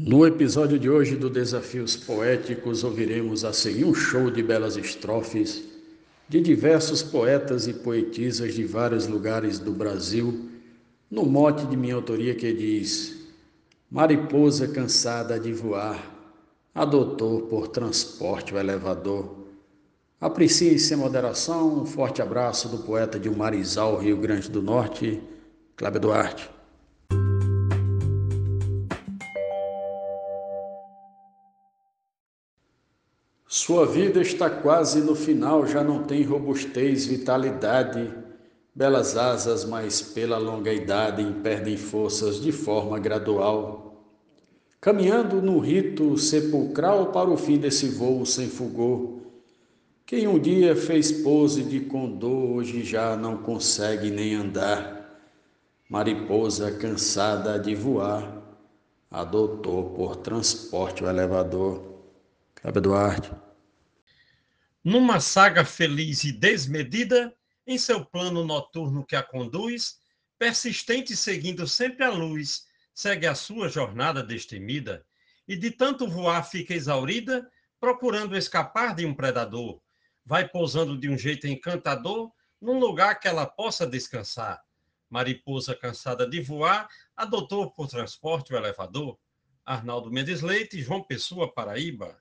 No episódio de hoje do Desafios Poéticos, ouviremos a seguir um show de belas estrofes de diversos poetas e poetisas de vários lugares do Brasil, no mote de minha autoria que diz: Mariposa cansada de voar, adotou por transporte o elevador. Aprecie sem moderação, um forte abraço do poeta de Marizal, Rio Grande do Norte, Cláudio Duarte. Sua vida está quase no final, já não tem robustez, vitalidade, belas asas, mas pela longa idade perdem forças de forma gradual. Caminhando no rito sepulcral para o fim desse voo sem fulgor, quem um dia fez pose de condor, hoje já não consegue nem andar. Mariposa cansada de voar, adotou por transporte o elevador. Cláudio Duarte. Numa saga feliz e desmedida, em seu plano noturno que a conduz, persistente seguindo sempre a luz, segue a sua jornada destemida, e de tanto voar fica exaurida, procurando escapar de um predador. Vai pousando de um jeito encantador, num lugar que ela possa descansar. Mariposa cansada de voar, adotou por transporte o elevador. Arnaldo Mendes Leite, João Pessoa, Paraíba.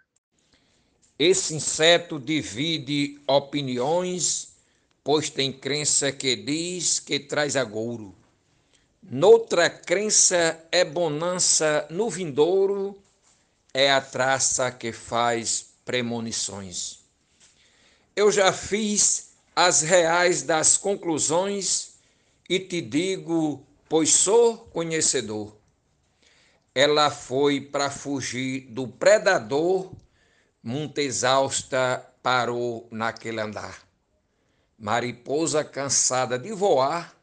Esse inseto divide opiniões, pois tem crença que diz que traz agouro. Noutra crença é bonança no vindouro, é a traça que faz premonições. Eu já fiz as reais das conclusões e te digo, pois sou conhecedor. Ela foi para fugir do predador muito exausta, parou naquele andar. Mariposa, cansada de voar,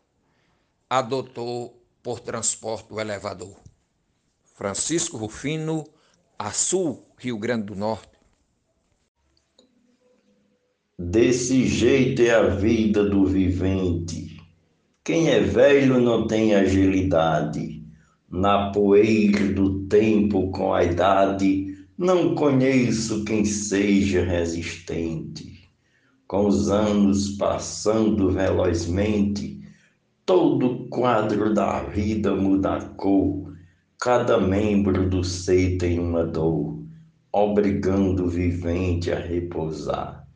adotou por transporte o elevador. Francisco Rufino, Açu, Rio Grande do Norte. Desse jeito é a vida do vivente. Quem é velho não tem agilidade. Na poeira do tempo com a idade, não conheço quem seja resistente. Com os anos passando velozmente, todo o quadro da vida muda a cor. Cada membro do ser tem uma dor, obrigando o vivente a repousar.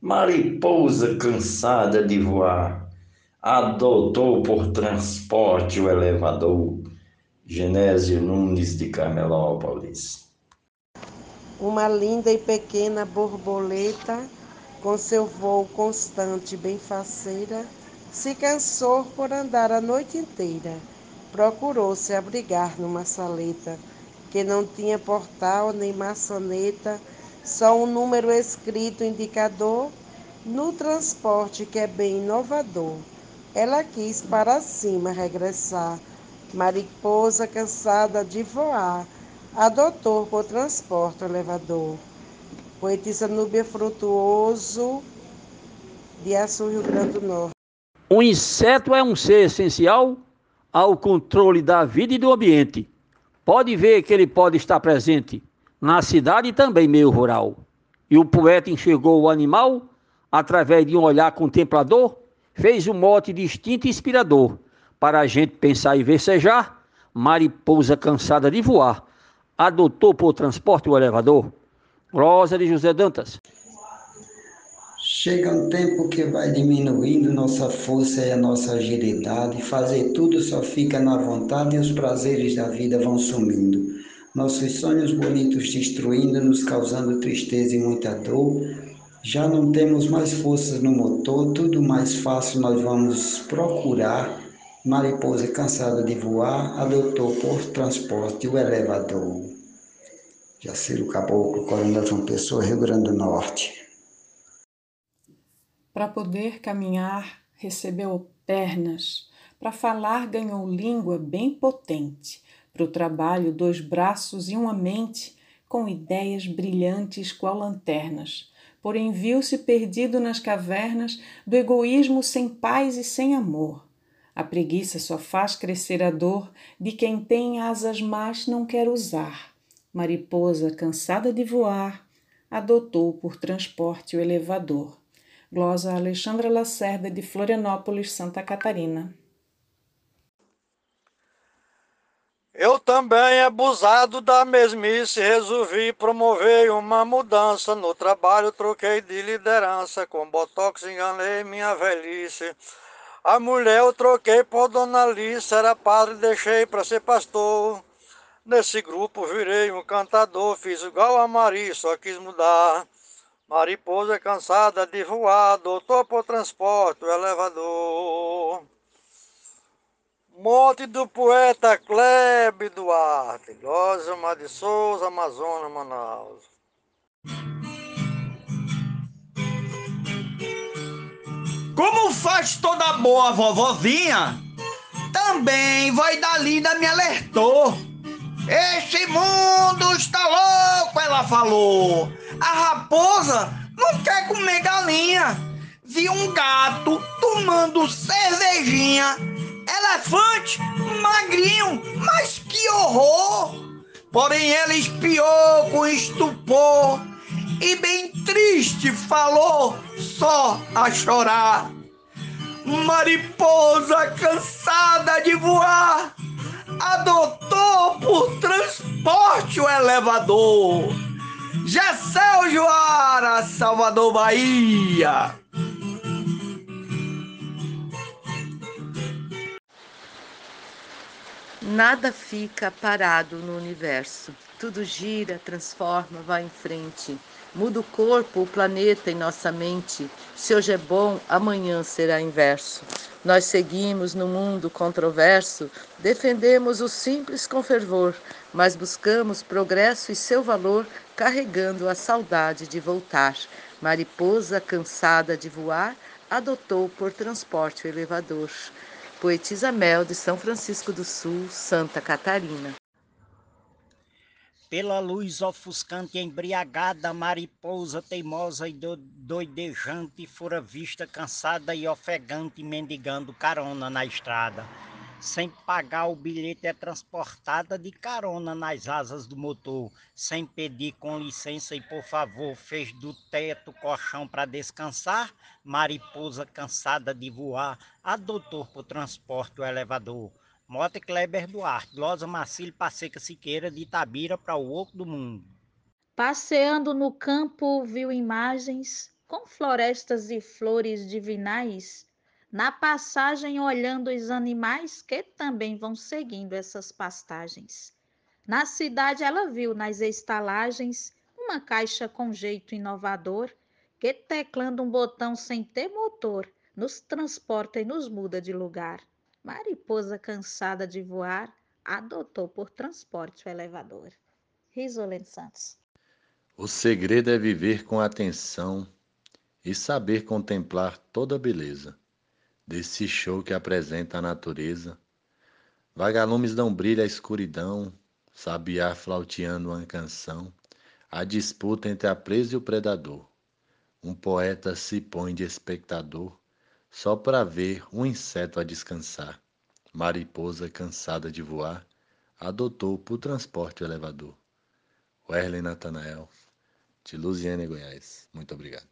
Mariposa cansada de voar, adotou por transporte o elevador. Genésio Nunes de Camelópolis uma linda e pequena borboleta, com seu voo constante bem faceira, se cansou por andar a noite inteira. Procurou se abrigar numa saleta que não tinha portal nem maçaneta, só um número escrito indicador no transporte que é bem inovador. Ela quis para cima regressar, mariposa cansada de voar adotou por transporte o elevador. Poetisa Núbia Frutuoso, de Açu, Rio Grande do Norte. O inseto é um ser essencial ao controle da vida e do ambiente. Pode ver que ele pode estar presente na cidade e também meio rural. E o poeta enxergou o animal através de um olhar contemplador, fez um mote distinto e inspirador para a gente pensar e versejar, mariposa cansada de voar adotou por transporte o elevador? Rosa de José Dantas. Chega um tempo que vai diminuindo nossa força e a nossa agilidade, fazer tudo só fica na vontade e os prazeres da vida vão sumindo. Nossos sonhos bonitos destruindo, nos causando tristeza e muita dor. Já não temos mais forças no motor, tudo mais fácil nós vamos procurar Mariposa cansada de voar, adotou por transporte o elevador. Jaciro Caboclo, Coronel João Pessoa, Rio Grande do Norte. Para poder caminhar, recebeu pernas. Para falar, ganhou língua bem potente. Para o trabalho, dois braços e uma mente com ideias brilhantes qual lanternas. Porém, viu-se perdido nas cavernas do egoísmo sem paz e sem amor a preguiça só faz crescer a dor de quem tem asas mas não quer usar. Mariposa, cansada de voar, adotou por transporte o elevador. Glosa Alexandra Lacerda, de Florianópolis, Santa Catarina. Eu também, abusado da mesmice, resolvi promover uma mudança. No trabalho troquei de liderança, com botox enganei minha velhice. A mulher eu troquei por Dona Alice, era padre, deixei para ser pastor. Nesse grupo virei um cantador, fiz igual a Mari, só quis mudar. Mariposa cansada de voar, doutor por transporte, elevador. Morte do poeta Klebe Duarte, Glózia de Souza, Amazonas, Manaus. Como faz toda boa vovozinha, também vai da linda me alertou. Esse mundo está louco, ela falou. A raposa não quer comer galinha. Vi um gato tomando cervejinha elefante magrinho, mas que horror! Porém, ele espiou com estupor e, bem triste, falou só a chorar. Mariposa cansada de voar, adotou por transporte o elevador. Gessel Joara, Salvador, Bahia. Nada fica parado no universo. Tudo gira, transforma, vai em frente. Muda o corpo, o planeta em nossa mente. Se hoje é bom, amanhã será inverso. Nós seguimos no mundo controverso, defendemos o simples com fervor, mas buscamos progresso e seu valor, carregando a saudade de voltar. Mariposa cansada de voar, adotou por transporte o elevador. Poetisa Mel, de São Francisco do Sul, Santa Catarina. Pela luz ofuscante embriagada, mariposa teimosa e doidejante fora vista cansada e ofegante, mendigando carona na estrada. Sem pagar o bilhete é transportada de carona nas asas do motor, sem pedir com licença e por favor, fez do teto colchão para descansar, mariposa cansada de voar, adotou por transporte o elevador. Mota Kleber Duarte, Losa Marcílio Passeca Siqueira, de Itabira para o Oco do Mundo. Passeando no campo, viu imagens com florestas e flores divinais na passagem olhando os animais que também vão seguindo essas pastagens. Na cidade, ela viu nas estalagens uma caixa com jeito inovador que, teclando um botão sem ter motor, nos transporta e nos muda de lugar. Mariposa cansada de voar, adotou por transporte o elevador. Risolene Santos. O segredo é viver com atenção e saber contemplar toda a beleza desse show que apresenta a natureza. Vagalumes dão brilho à escuridão, sabiá flauteando uma canção, a disputa entre a presa e o predador. Um poeta se põe de espectador, só para ver um inseto a descansar. Mariposa cansada de voar, adotou por transporte o elevador. Werlen Natanael, de Luziane, Goiás. Muito obrigado.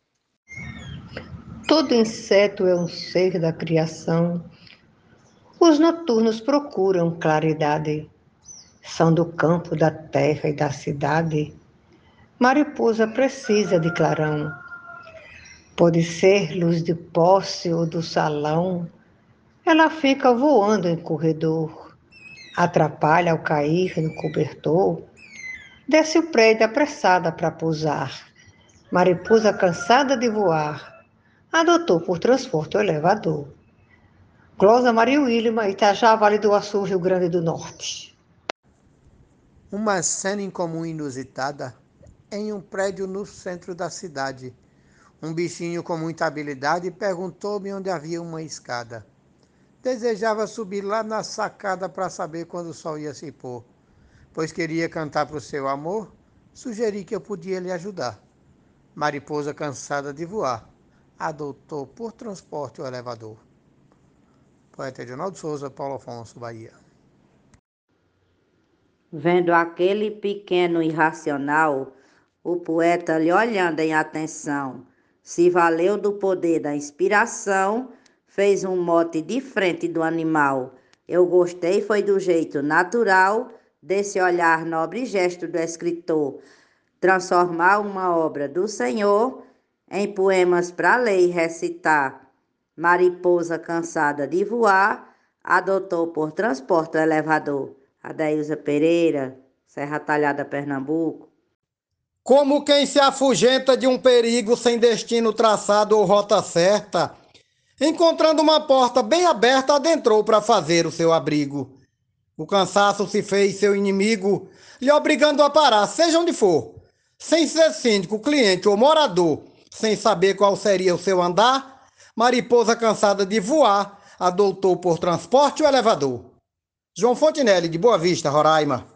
Todo inseto é um ser da criação. Os noturnos procuram claridade. São do campo, da terra e da cidade. Mariposa precisa de clarão. Pode ser luz de posse ou do salão. Ela fica voando em corredor. Atrapalha ao cair no cobertor. Desce o prédio apressada para pousar. Mariposa cansada de voar adotou por transporte o elevador. Closa Maria Wilma, Itajá, Vale do Açu, Rio Grande do Norte. Uma cena incomum inusitada em um prédio no centro da cidade. Um bichinho com muita habilidade perguntou-me onde havia uma escada. Desejava subir lá na sacada para saber quando o sol ia se pôr, pois queria cantar para o seu amor. Sugeri que eu podia lhe ajudar. Mariposa cansada de voar adotou por transporte o elevador. Poeta Edinaldo Souza, Paulo Afonso, Bahia. Vendo aquele pequeno irracional, o poeta lhe olhando em atenção, se valeu do poder da inspiração, fez um mote de frente do animal. Eu gostei, foi do jeito natural desse olhar nobre gesto do escritor, transformar uma obra do Senhor em poemas para ler e recitar. Mariposa cansada de voar, adotou por transporte o elevador. Adailza Pereira, Serra Talhada, Pernambuco. Como quem se afugenta de um perigo sem destino traçado ou rota certa, encontrando uma porta bem aberta, adentrou para fazer o seu abrigo. O cansaço se fez seu inimigo, lhe obrigando a parar, seja onde for, sem ser síndico, cliente ou morador, sem saber qual seria o seu andar, mariposa cansada de voar, adotou por transporte o elevador. João Fontinelli, de Boa Vista, Roraima.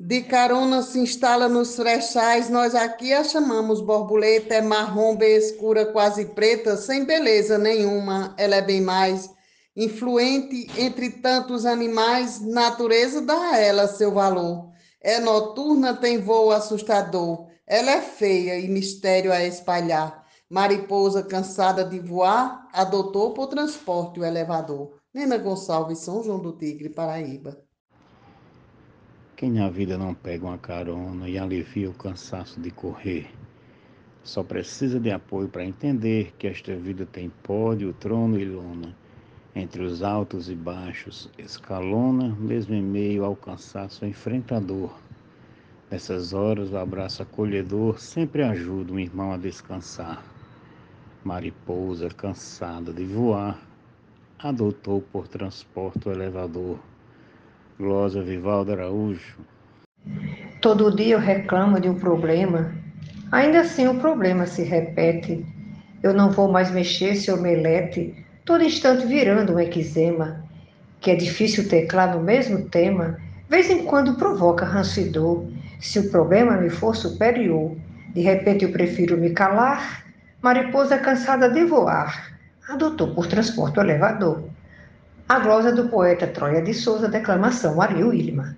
De carona se instala nos frechais, nós aqui a chamamos borboleta, é marrom, bem escura, quase preta, sem beleza nenhuma, ela é bem mais influente entre tantos animais, natureza dá a ela seu valor. É noturna, tem voo assustador, ela é feia e mistério a espalhar. Mariposa cansada de voar, adotou por transporte o elevador. Nena Gonçalves, São João do Tigre, Paraíba. Quem na vida não pega uma carona e alivia o cansaço de correr, só precisa de apoio para entender que esta vida tem pódio, trono e lona. Entre os altos e baixos, escalona, mesmo em meio ao cansaço enfrentador. Nessas horas, o abraço acolhedor sempre ajuda um irmão a descansar. Mariposa, cansada de voar, adotou por transporte o elevador Glória Vivaldo Araújo. Todo dia eu reclamo de um problema, ainda assim o problema se repete. Eu não vou mais mexer esse omelete, todo instante virando um eczema, que é difícil teclar no mesmo tema, vez em quando provoca ranço e dor. Se o problema me for superior, de repente eu prefiro me calar, mariposa cansada de voar, adotou por transporte o elevador. A glosa do poeta Troia de Souza, declamação Ariel Ilma.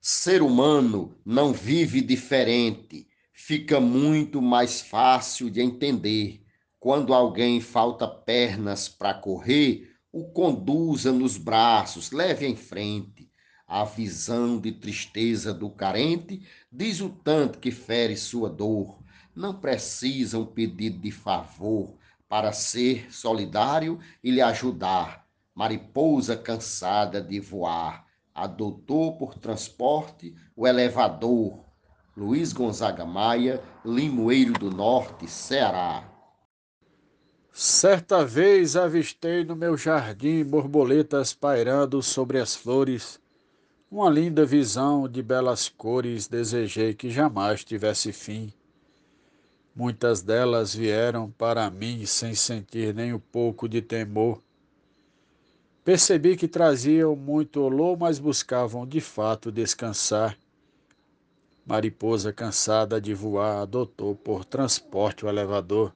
Ser humano não vive diferente, fica muito mais fácil de entender. Quando alguém falta pernas para correr, o conduza nos braços, leve em frente. A visão de tristeza do carente diz o tanto que fere sua dor. Não precisa um pedido de favor, para ser solidário e lhe ajudar. Mariposa cansada de voar, adotou por transporte o elevador. Luiz Gonzaga Maia, Limoeiro do Norte, Ceará. Certa vez avistei no meu jardim borboletas pairando sobre as flores. Uma linda visão de belas cores desejei que jamais tivesse fim. Muitas delas vieram para mim sem sentir nem um pouco de temor. Percebi que traziam muito olor, mas buscavam de fato descansar. Mariposa cansada de voar adotou por transporte o elevador.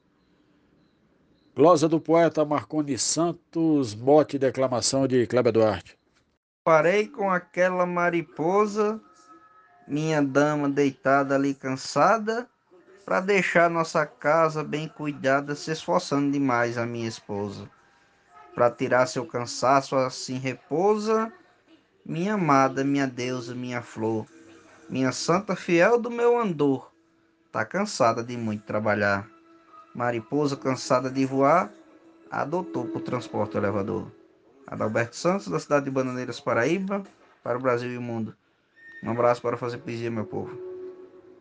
Glosa do poeta Marconi Santos, mote declamação de Kleber Duarte. Parei com aquela mariposa, minha dama deitada ali cansada, para deixar nossa casa bem cuidada, se esforçando demais a minha esposa. Para tirar seu cansaço, assim repousa, minha amada, minha deusa, minha flor, minha santa fiel do meu andor, tá cansada de muito trabalhar. Mariposa cansada de voar, adotou por transporte elevador. Adalberto Santos, da cidade de Bananeiras, Paraíba, para o Brasil e o mundo. Um abraço para fazer poesia, meu povo.